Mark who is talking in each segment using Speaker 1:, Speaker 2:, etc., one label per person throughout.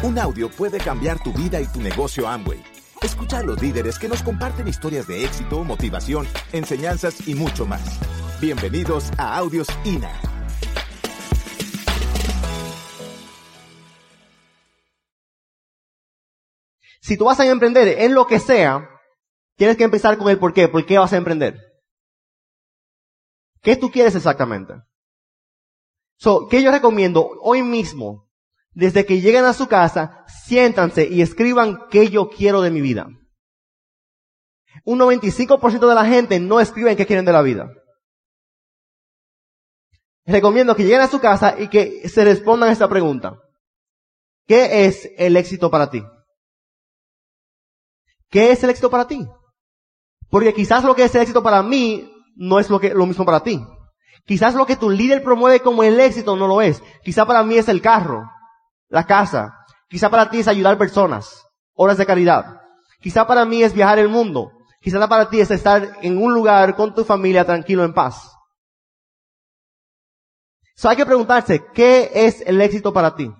Speaker 1: Un audio puede cambiar tu vida y tu negocio Amway. Escucha a los líderes que nos comparten historias de éxito, motivación, enseñanzas y mucho más. Bienvenidos a Audios INA.
Speaker 2: Si tú vas a emprender en lo que sea, tienes que empezar con el por qué. ¿Por qué vas a emprender? ¿Qué tú quieres exactamente? So, ¿qué yo recomiendo hoy mismo? Desde que lleguen a su casa, siéntanse y escriban qué yo quiero de mi vida. Un 95% de la gente no escriben qué quieren de la vida. Recomiendo que lleguen a su casa y que se respondan a esta pregunta. ¿Qué es el éxito para ti? ¿Qué es el éxito para ti? Porque quizás lo que es el éxito para mí no es lo, que, lo mismo para ti. Quizás lo que tu líder promueve como el éxito no lo es. Quizás para mí es el carro, la casa. Quizás para ti es ayudar personas, horas de caridad. Quizás para mí es viajar el mundo. Quizás para ti es estar en un lugar con tu familia tranquilo en paz. So hay que preguntarse, ¿qué es el éxito para ti?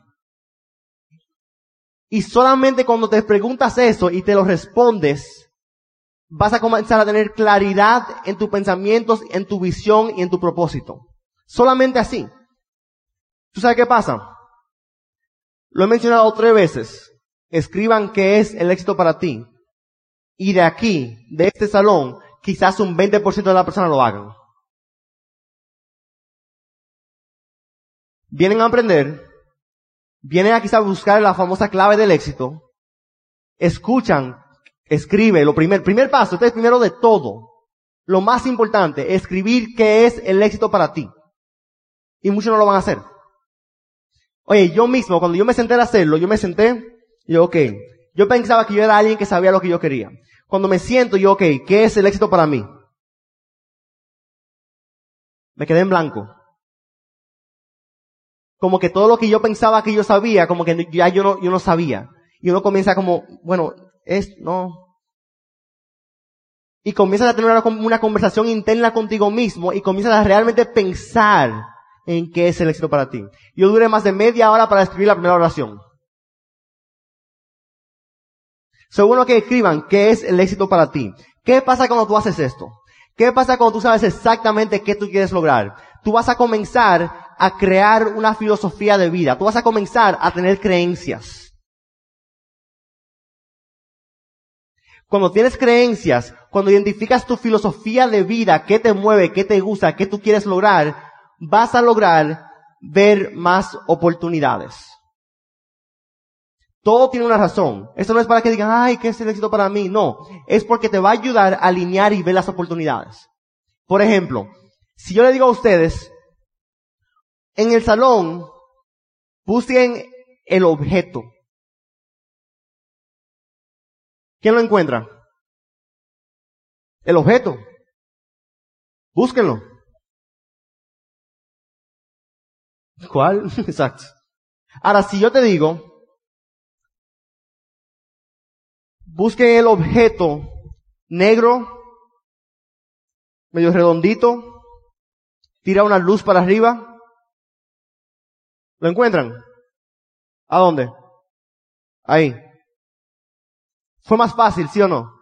Speaker 2: Y solamente cuando te preguntas eso y te lo respondes, vas a comenzar a tener claridad en tus pensamientos, en tu visión y en tu propósito. Solamente así. ¿Tú sabes qué pasa? Lo he mencionado tres veces. Escriban qué es el éxito para ti. Y de aquí, de este salón, quizás un 20% de la persona lo hagan. Vienen a aprender, vienen a quizás buscar la famosa clave del éxito, escuchan, escribe, lo primer, primer paso, este es primero de todo. Lo más importante, escribir qué es el éxito para ti. Y muchos no lo van a hacer. Oye, yo mismo, cuando yo me senté a hacerlo, yo me senté, yo, ok, yo pensaba que yo era alguien que sabía lo que yo quería. Cuando me siento, yo, ok, ¿qué es el éxito para mí? Me quedé en blanco como que todo lo que yo pensaba que yo sabía, como que ya yo no, yo no sabía. Y uno comienza como, bueno, es, no. Y comienzas a tener una, una conversación interna contigo mismo y comienzas a realmente pensar en qué es el éxito para ti. Yo duré más de media hora para escribir la primera oración. Según lo que escriban, ¿qué es el éxito para ti? ¿Qué pasa cuando tú haces esto? ¿Qué pasa cuando tú sabes exactamente qué tú quieres lograr? Tú vas a comenzar a crear una filosofía de vida. Tú vas a comenzar a tener creencias. Cuando tienes creencias, cuando identificas tu filosofía de vida, qué te mueve, qué te gusta, qué tú quieres lograr, vas a lograr ver más oportunidades. Todo tiene una razón. Esto no es para que digan, ay, ¿qué es el éxito para mí? No. Es porque te va a ayudar a alinear y ver las oportunidades. Por ejemplo, si yo le digo a ustedes, en el salón, busquen el objeto. ¿Quién lo encuentra? El objeto. Búsquenlo. ¿Cuál? Exacto. Ahora, si yo te digo, busquen el objeto negro, medio redondito, tira una luz para arriba, ¿Lo encuentran? ¿A dónde? Ahí. Fue más fácil, ¿sí o no?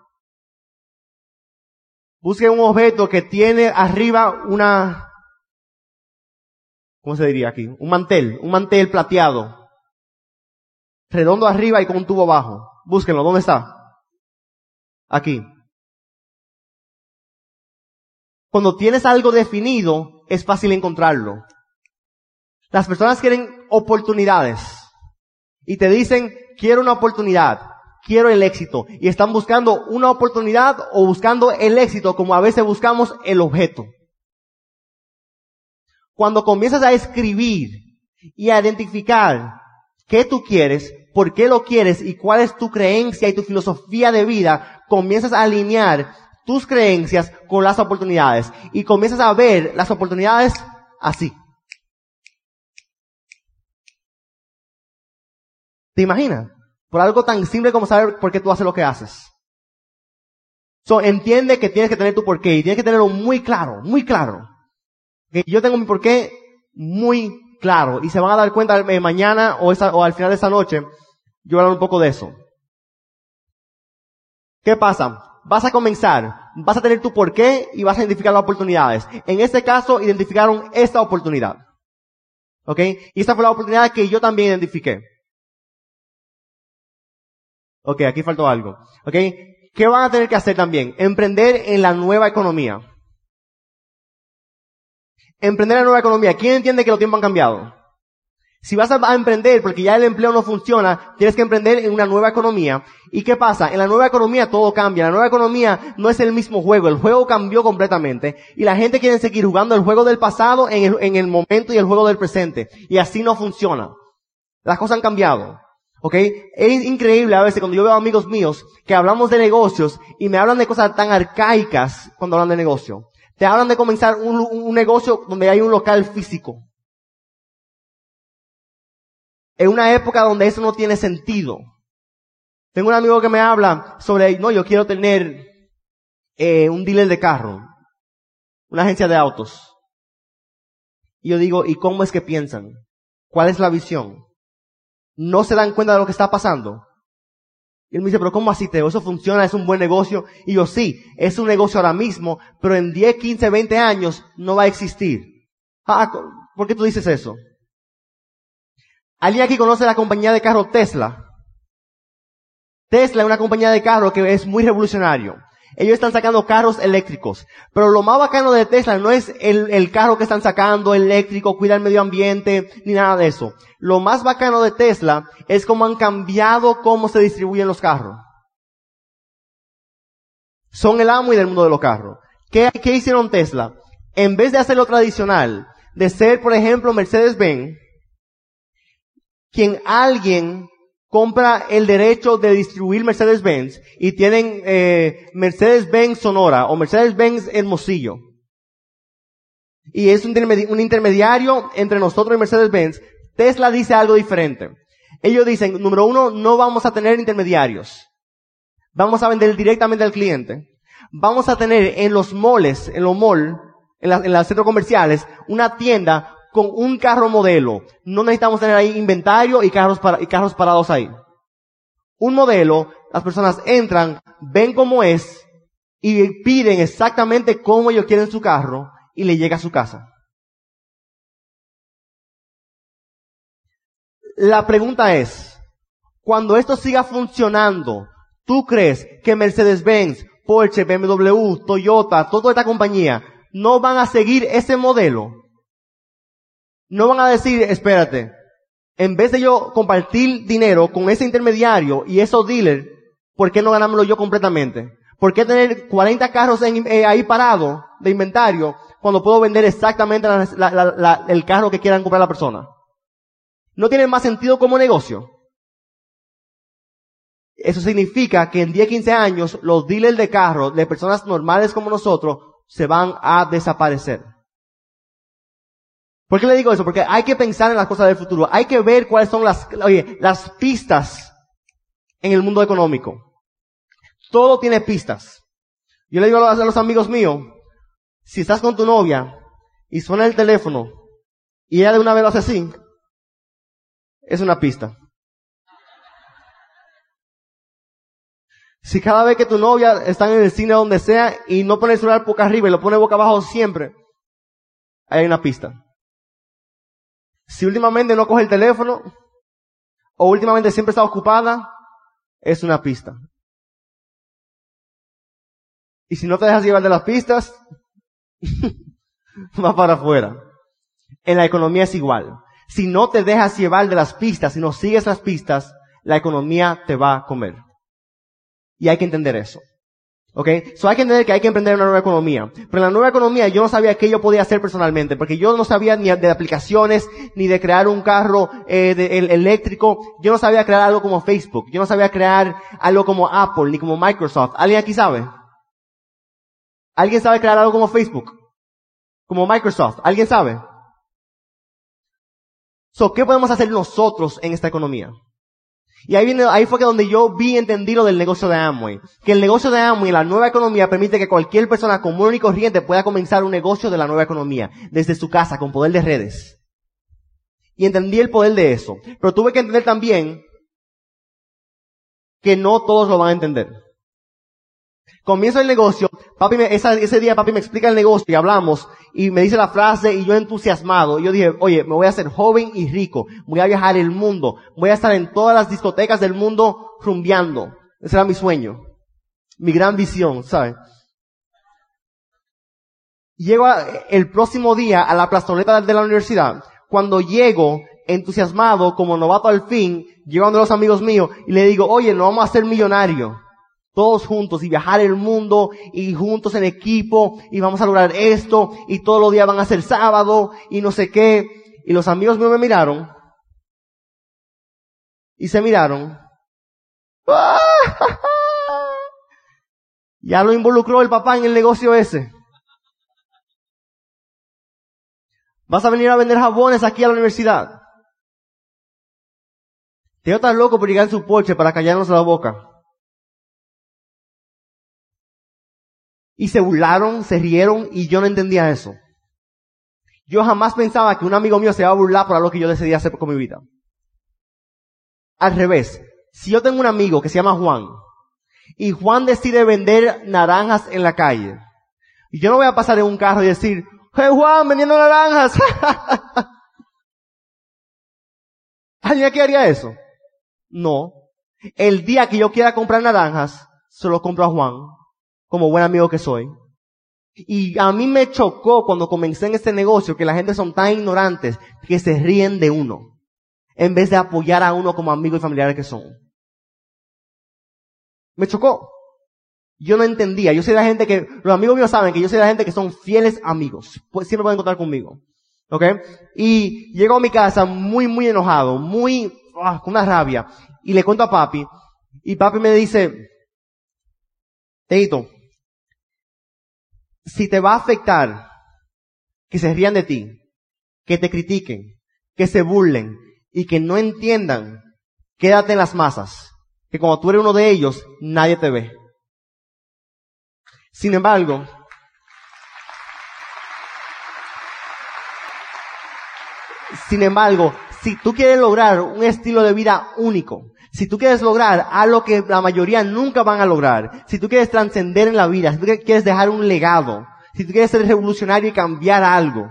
Speaker 2: Busquen un objeto que tiene arriba una, ¿cómo se diría aquí? Un mantel, un mantel plateado. Redondo arriba y con un tubo abajo. Búsquenlo, ¿dónde está? Aquí. Cuando tienes algo definido, es fácil encontrarlo. Las personas quieren oportunidades y te dicen, quiero una oportunidad, quiero el éxito. Y están buscando una oportunidad o buscando el éxito como a veces buscamos el objeto. Cuando comienzas a escribir y a identificar qué tú quieres, por qué lo quieres y cuál es tu creencia y tu filosofía de vida, comienzas a alinear tus creencias con las oportunidades y comienzas a ver las oportunidades así. ¿Te imaginas? Por algo tan simple como saber por qué tú haces lo que haces. So, entiende que tienes que tener tu porqué y tienes que tenerlo muy claro, muy claro. Que yo tengo mi porqué muy claro y se van a dar cuenta mañana o, o al final de esta noche yo voy a hablar un poco de eso. ¿Qué pasa? Vas a comenzar, vas a tener tu porqué y vas a identificar las oportunidades. En este caso, identificaron esta oportunidad. ¿Ok? Y esta fue la oportunidad que yo también identifiqué. Ok, aquí faltó algo. ¿Ok? ¿Qué van a tener que hacer también? Emprender en la nueva economía. Emprender en la nueva economía. ¿Quién entiende que los tiempos han cambiado? Si vas a, emprender porque ya el empleo no funciona, tienes que emprender en una nueva economía. ¿Y qué pasa? En la nueva economía todo cambia. La nueva economía no es el mismo juego. El juego cambió completamente. Y la gente quiere seguir jugando el juego del pasado en el, en el momento y el juego del presente. Y así no funciona. Las cosas han cambiado. ¿Ok? Es increíble a veces cuando yo veo amigos míos que hablamos de negocios y me hablan de cosas tan arcaicas cuando hablan de negocio. Te hablan de comenzar un, negocio donde hay un local físico en una época donde eso no tiene sentido. Tengo un amigo que me habla sobre, no, yo quiero tener eh, un dealer de carro, una agencia de autos. Y yo digo, ¿y cómo es que piensan? ¿Cuál es la visión? ¿No se dan cuenta de lo que está pasando? Y él me dice, pero ¿cómo así, Teo? Eso funciona, es un buen negocio. Y yo, sí, es un negocio ahora mismo, pero en 10, 15, 20 años no va a existir. Ah, ¿por qué tú dices eso? ¿Alguien aquí conoce la compañía de carro Tesla? Tesla es una compañía de carro que es muy revolucionario. Ellos están sacando carros eléctricos. Pero lo más bacano de Tesla no es el, el, carro que están sacando eléctrico, cuida el medio ambiente, ni nada de eso. Lo más bacano de Tesla es cómo han cambiado cómo se distribuyen los carros. Son el amo y del mundo de los carros. ¿Qué, qué hicieron Tesla? En vez de hacer lo tradicional, de ser, por ejemplo, Mercedes-Benz, quien alguien compra el derecho de distribuir Mercedes-Benz y tienen eh, Mercedes-Benz Sonora o Mercedes-Benz Hermosillo. Y es un, intermediario entre nosotros y Mercedes-Benz. Tesla dice algo diferente. Ellos dicen, número uno, no vamos a tener intermediarios. Vamos a vender directamente al cliente. Vamos a tener en los moles, en los malls, en los centros comerciales, una tienda con un carro modelo. No necesitamos tener ahí inventario y carros, para, y carros parados ahí. Un modelo, las personas entran, ven cómo es y piden exactamente cómo ellos quieren su carro y le llega a su casa. La pregunta es, cuando esto siga funcionando, ¿tú crees que Mercedes-Benz, Porsche, BMW, Toyota, toda esta compañía no van a seguir ese modelo? No van a decir, espérate, en vez de yo compartir dinero con ese intermediario y esos dealers, ¿por qué no ganármelo yo completamente? ¿Por qué tener 40 carros eh, ahí parados de inventario cuando puedo vender exactamente el carro que quieran comprar la persona? ¿No tiene más sentido como negocio? Eso significa que en 10, 15 años los dealers de carros de personas normales como nosotros se van a desaparecer. ¿Por qué le digo eso? Porque hay que pensar en las cosas del futuro. Hay que ver cuáles son las, oye, las pistas en el mundo económico. Todo tiene pistas. Yo le digo a los amigos míos, si estás con tu novia y suena el teléfono y ella de una vez lo hace así, es una pista. Si cada vez que tu novia está en el cine donde sea y no pone el celular boca arriba y lo pone boca abajo siempre, hay una pista. Si últimamente no coge el teléfono, o últimamente siempre está ocupada, es una pista. Y si no te dejas llevar de las pistas, va para afuera. En la economía es igual. Si no te dejas llevar de las pistas, si no sigues las pistas, la economía te va a comer. Y hay que entender eso. ¿Ok? So hay que entender que hay que emprender una nueva economía. Pero en la nueva economía yo no sabía qué yo podía hacer personalmente, porque yo no sabía ni de aplicaciones, ni de crear un carro eh, de, eléctrico. Yo no sabía crear algo como Facebook. Yo no sabía crear algo como Apple, ni como Microsoft. ¿Alguien aquí sabe? ¿Alguien sabe crear algo como Facebook? Como Microsoft. ¿Alguien sabe? So, ¿qué podemos hacer nosotros en esta economía? Y ahí fue que donde yo vi entendí lo del negocio de Amway. Que el negocio de Amway, la nueva economía, permite que cualquier persona común y corriente pueda comenzar un negocio de la nueva economía, desde su casa, con poder de redes. Y entendí el poder de eso. Pero tuve que entender también que no todos lo van a entender. Comienzo el negocio, papi me, ese día papi me explica el negocio y hablamos y me dice la frase y yo entusiasmado. yo dije, oye, me voy a hacer joven y rico, voy a viajar el mundo, voy a estar en todas las discotecas del mundo rumbeando. Ese era mi sueño, mi gran visión, ¿sabes? Llego el próximo día a la plazoleta de la universidad. Cuando llego, entusiasmado, como novato al fin, llego a los amigos míos y le digo, oye, no vamos a ser millonarios todos juntos y viajar el mundo y juntos en equipo y vamos a lograr esto y todos los días van a ser sábado y no sé qué. Y los amigos míos me miraron y se miraron. Ya lo involucró el papá en el negocio ese. Vas a venir a vender jabones aquí a la universidad. Te estás loco por llegar en su porche para callarnos la boca. Y se burlaron, se rieron y yo no entendía eso. Yo jamás pensaba que un amigo mío se iba a burlar por algo que yo decidí hacer con mi vida. Al revés, si yo tengo un amigo que se llama Juan y Juan decide vender naranjas en la calle, y yo no voy a pasar en un carro y decir, hey Juan, vendiendo naranjas. ¿Alguien aquí haría eso? No. El día que yo quiera comprar naranjas, se lo compro a Juan como buen amigo que soy. Y a mí me chocó cuando comencé en este negocio que la gente son tan ignorantes que se ríen de uno, en vez de apoyar a uno como amigo y familiar que son. Me chocó. Yo no entendía. Yo soy la gente que, los amigos míos saben que yo soy la gente que son fieles amigos. Pues siempre pueden contar conmigo. ¿Ok? Y llego a mi casa muy, muy enojado, muy, ah, con una rabia. Y le cuento a papi. Y papi me dice, Teito, si te va a afectar que se rían de ti, que te critiquen, que se burlen y que no entiendan, quédate en las masas, que como tú eres uno de ellos, nadie te ve. Sin embargo, sin embargo, si tú quieres lograr un estilo de vida único, si tú quieres lograr algo que la mayoría nunca van a lograr, si tú quieres trascender en la vida, si tú quieres dejar un legado, si tú quieres ser revolucionario y cambiar algo,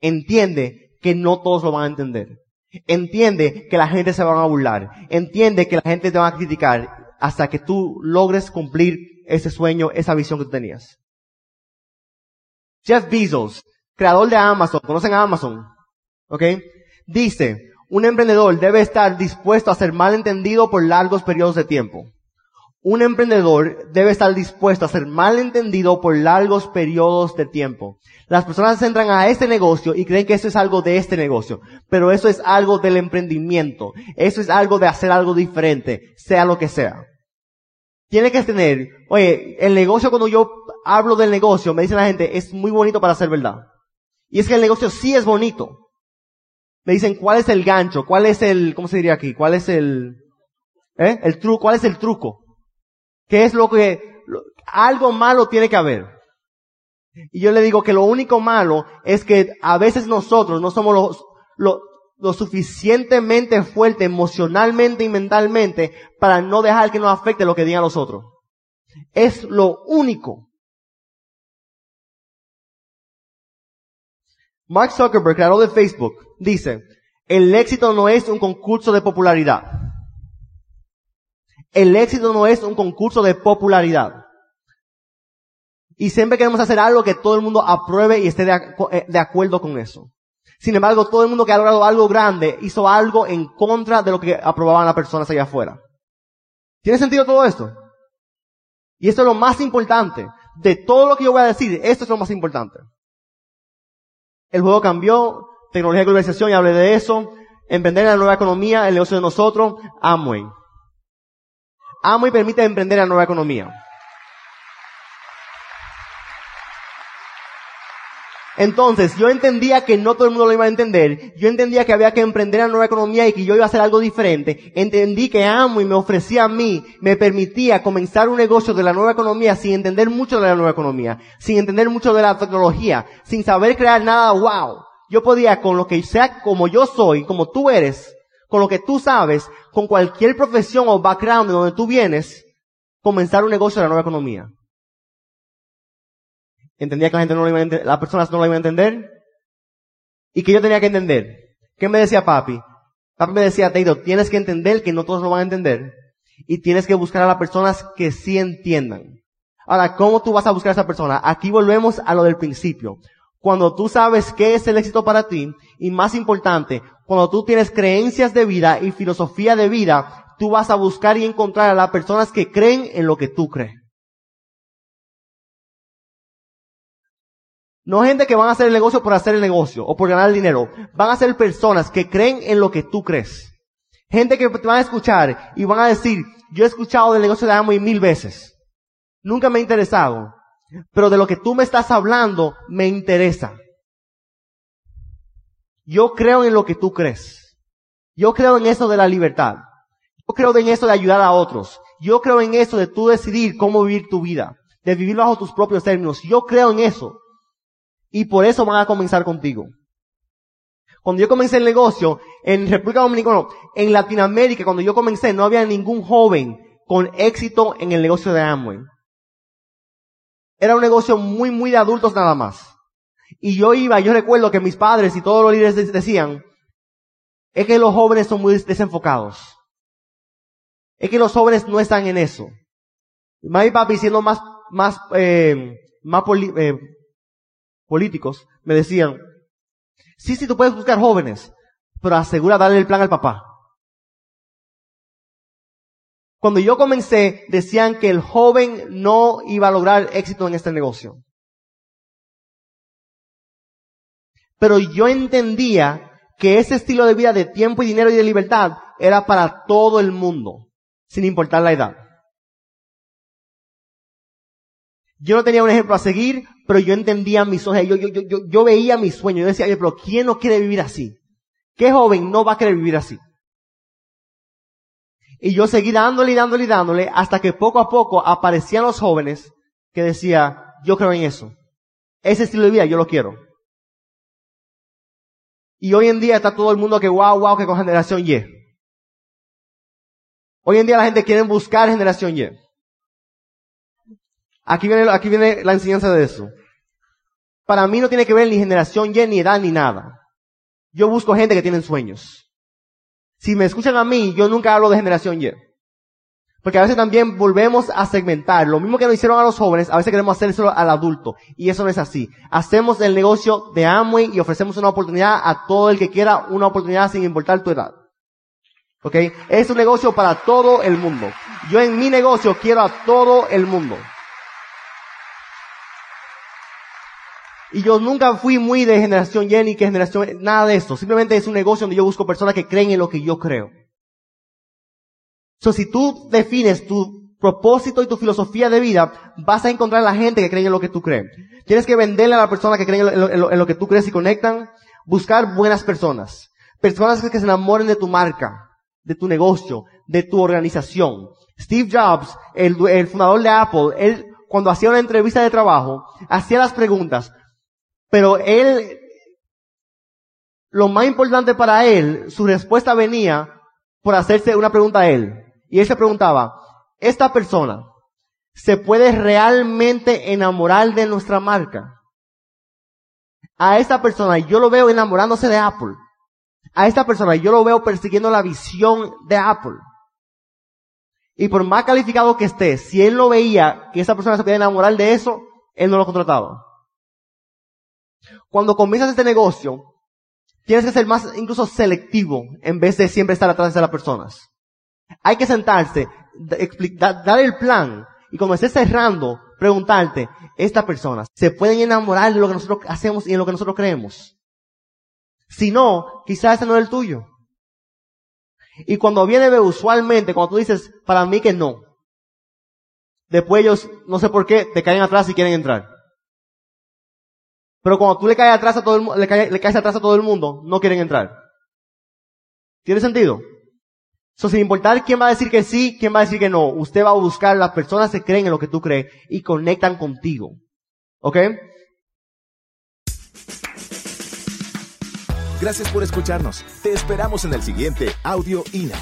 Speaker 2: entiende que no todos lo van a entender. Entiende que la gente se va a burlar. Entiende que la gente te va a criticar hasta que tú logres cumplir ese sueño, esa visión que tú tenías. Jeff Bezos, creador de Amazon, ¿conocen a Amazon? ¿Ok? Dice, un emprendedor debe estar dispuesto a ser mal entendido por largos periodos de tiempo. Un emprendedor debe estar dispuesto a ser mal entendido por largos periodos de tiempo. Las personas entran a este negocio y creen que eso es algo de este negocio, pero eso es algo del emprendimiento. Eso es algo de hacer algo diferente, sea lo que sea. Tiene que tener, oye, el negocio cuando yo hablo del negocio, me dice la gente, es muy bonito para ser verdad. Y es que el negocio sí es bonito. Me dicen, ¿cuál es el gancho? ¿Cuál es el, cómo se diría aquí? ¿Cuál es el, eh? El truco, ¿cuál es el truco? ¿Qué es lo que, algo malo tiene que haber? Y yo le digo que lo único malo es que a veces nosotros no somos lo suficientemente fuerte emocionalmente y mentalmente para no dejar que nos afecte lo que digan los otros. Es lo único. Mark Zuckerberg, creador de Facebook, dice, el éxito no es un concurso de popularidad. El éxito no es un concurso de popularidad. Y siempre queremos hacer algo que todo el mundo apruebe y esté de, eh, de, acuerdo con eso. Sin embargo, todo el mundo que ha logrado algo grande hizo algo en contra de lo que aprobaban las personas allá afuera. ¿Tiene sentido todo esto? Y esto es lo más importante. De todo lo que yo voy a decir, esto es lo más importante. El juego cambió, tecnología de globalización, y hablé de eso. Emprender en la nueva economía, el negocio de nosotros, Amway. Amway permite emprender en la nueva economía. Entonces, yo entendía que no todo el mundo lo iba a entender. Yo entendía que había que emprender la nueva economía y que yo iba a hacer algo diferente. Entendí que amo y me ofrecía a mí, me permitía comenzar un negocio de la nueva economía sin entender mucho de la nueva economía, sin entender mucho de la tecnología, sin saber crear nada wow. Yo podía con lo que sea como yo soy, como tú eres, con lo que tú sabes, con cualquier profesión o background de donde tú vienes, comenzar un negocio de la nueva economía. Entendía que la gente no lo iba a entender, las personas no lo iban a entender. Y que yo tenía que entender. ¿Qué me decía papi? Papi me decía, Teiro, tienes que entender que no todos lo van a entender. Y tienes que buscar a las personas que sí entiendan. Ahora, ¿cómo tú vas a buscar a esa persona? Aquí volvemos a lo del principio. Cuando tú sabes qué es el éxito para ti, y más importante, cuando tú tienes creencias de vida y filosofía de vida, tú vas a buscar y encontrar a las personas que creen en lo que tú crees. No gente que van a hacer el negocio por hacer el negocio o por ganar el dinero. Van a ser personas que creen en lo que tú crees. Gente que te van a escuchar y van a decir, yo he escuchado del negocio de Amway mil veces. Nunca me ha interesado. Pero de lo que tú me estás hablando, me interesa. Yo creo en lo que tú crees. Yo creo en eso de la libertad. Yo creo en eso de ayudar a otros. Yo creo en eso de tú decidir cómo vivir tu vida. De vivir bajo tus propios términos. Yo creo en eso. Y por eso van a comenzar contigo. Cuando yo comencé el negocio en República Dominicana, en Latinoamérica, cuando yo comencé, no había ningún joven con éxito en el negocio de Amway. Era un negocio muy, muy de adultos nada más. Y yo iba, yo recuerdo que mis padres y todos los líderes decían, es que los jóvenes son muy desenfocados. Es que los jóvenes no están en eso. Mami y papi siendo más, más, eh, más eh, políticos, me decían, sí, sí, tú puedes buscar jóvenes, pero asegura darle el plan al papá. Cuando yo comencé, decían que el joven no iba a lograr éxito en este negocio. Pero yo entendía que ese estilo de vida de tiempo y dinero y de libertad era para todo el mundo, sin importar la edad. Yo no tenía un ejemplo a seguir, pero yo entendía mis sueños, yo, yo, yo, yo, veía mis sueños, yo decía, pero ¿quién no quiere vivir así? ¿Qué joven no va a querer vivir así? Y yo seguí dándole y dándole y dándole hasta que poco a poco aparecían los jóvenes que decía, yo creo en eso. Ese estilo de vida yo lo quiero. Y hoy en día está todo el mundo que wow, wow, que con generación Y. Hoy en día la gente quiere buscar generación Y. Aquí viene, aquí viene la enseñanza de eso. Para mí no tiene que ver ni generación Y, ni edad, ni nada. Yo busco gente que tiene sueños. Si me escuchan a mí, yo nunca hablo de generación Y. Porque a veces también volvemos a segmentar. Lo mismo que nos hicieron a los jóvenes, a veces queremos hacérselo al adulto. Y eso no es así. Hacemos el negocio de Amway y ofrecemos una oportunidad a todo el que quiera una oportunidad sin importar tu edad. ¿Ok? Es un negocio para todo el mundo. Yo en mi negocio quiero a todo el mundo. Y yo nunca fui muy de generación Y ni que generación, nada de eso. Simplemente es un negocio donde yo busco personas que creen en lo que yo creo. So, si tú defines tu propósito y tu filosofía de vida, vas a encontrar a la gente que cree en lo que tú crees. Tienes que venderle a la persona que cree en lo, que tú crees y conectan. Buscar buenas personas. Personas que se enamoren de tu marca, de tu negocio, de tu organización. Steve Jobs, el fundador de Apple, él cuando hacía una entrevista de trabajo, hacía las preguntas, pero él, lo más importante para él, su respuesta venía por hacerse una pregunta a él. Y él se preguntaba, ¿esta persona se puede realmente enamorar de nuestra marca? A esta persona yo lo veo enamorándose de Apple. A esta persona yo lo veo persiguiendo la visión de Apple. Y por más calificado que esté, si él no veía que esa persona se podía enamorar de eso, él no lo contrataba. Cuando comienzas este negocio, tienes que ser más incluso selectivo en vez de siempre estar atrás de las personas. Hay que sentarse, dar el plan y cuando estés cerrando, preguntarte, estas personas se pueden enamorar de lo que nosotros hacemos y en lo que nosotros creemos. Si no, quizás ese no es el tuyo. Y cuando viene usualmente, cuando tú dices, para mí que no, después ellos, no sé por qué, te caen atrás y quieren entrar. Pero cuando tú le caes atrás a todo el, le caes, le caes atrás a todo el mundo, no quieren entrar. ¿Tiene sentido? So, sin importar quién va a decir que sí, quién va a decir que no, usted va a buscar las personas que creen en lo que tú crees y conectan contigo. ¿Ok?
Speaker 1: Gracias por escucharnos. Te esperamos en el siguiente Audio INA.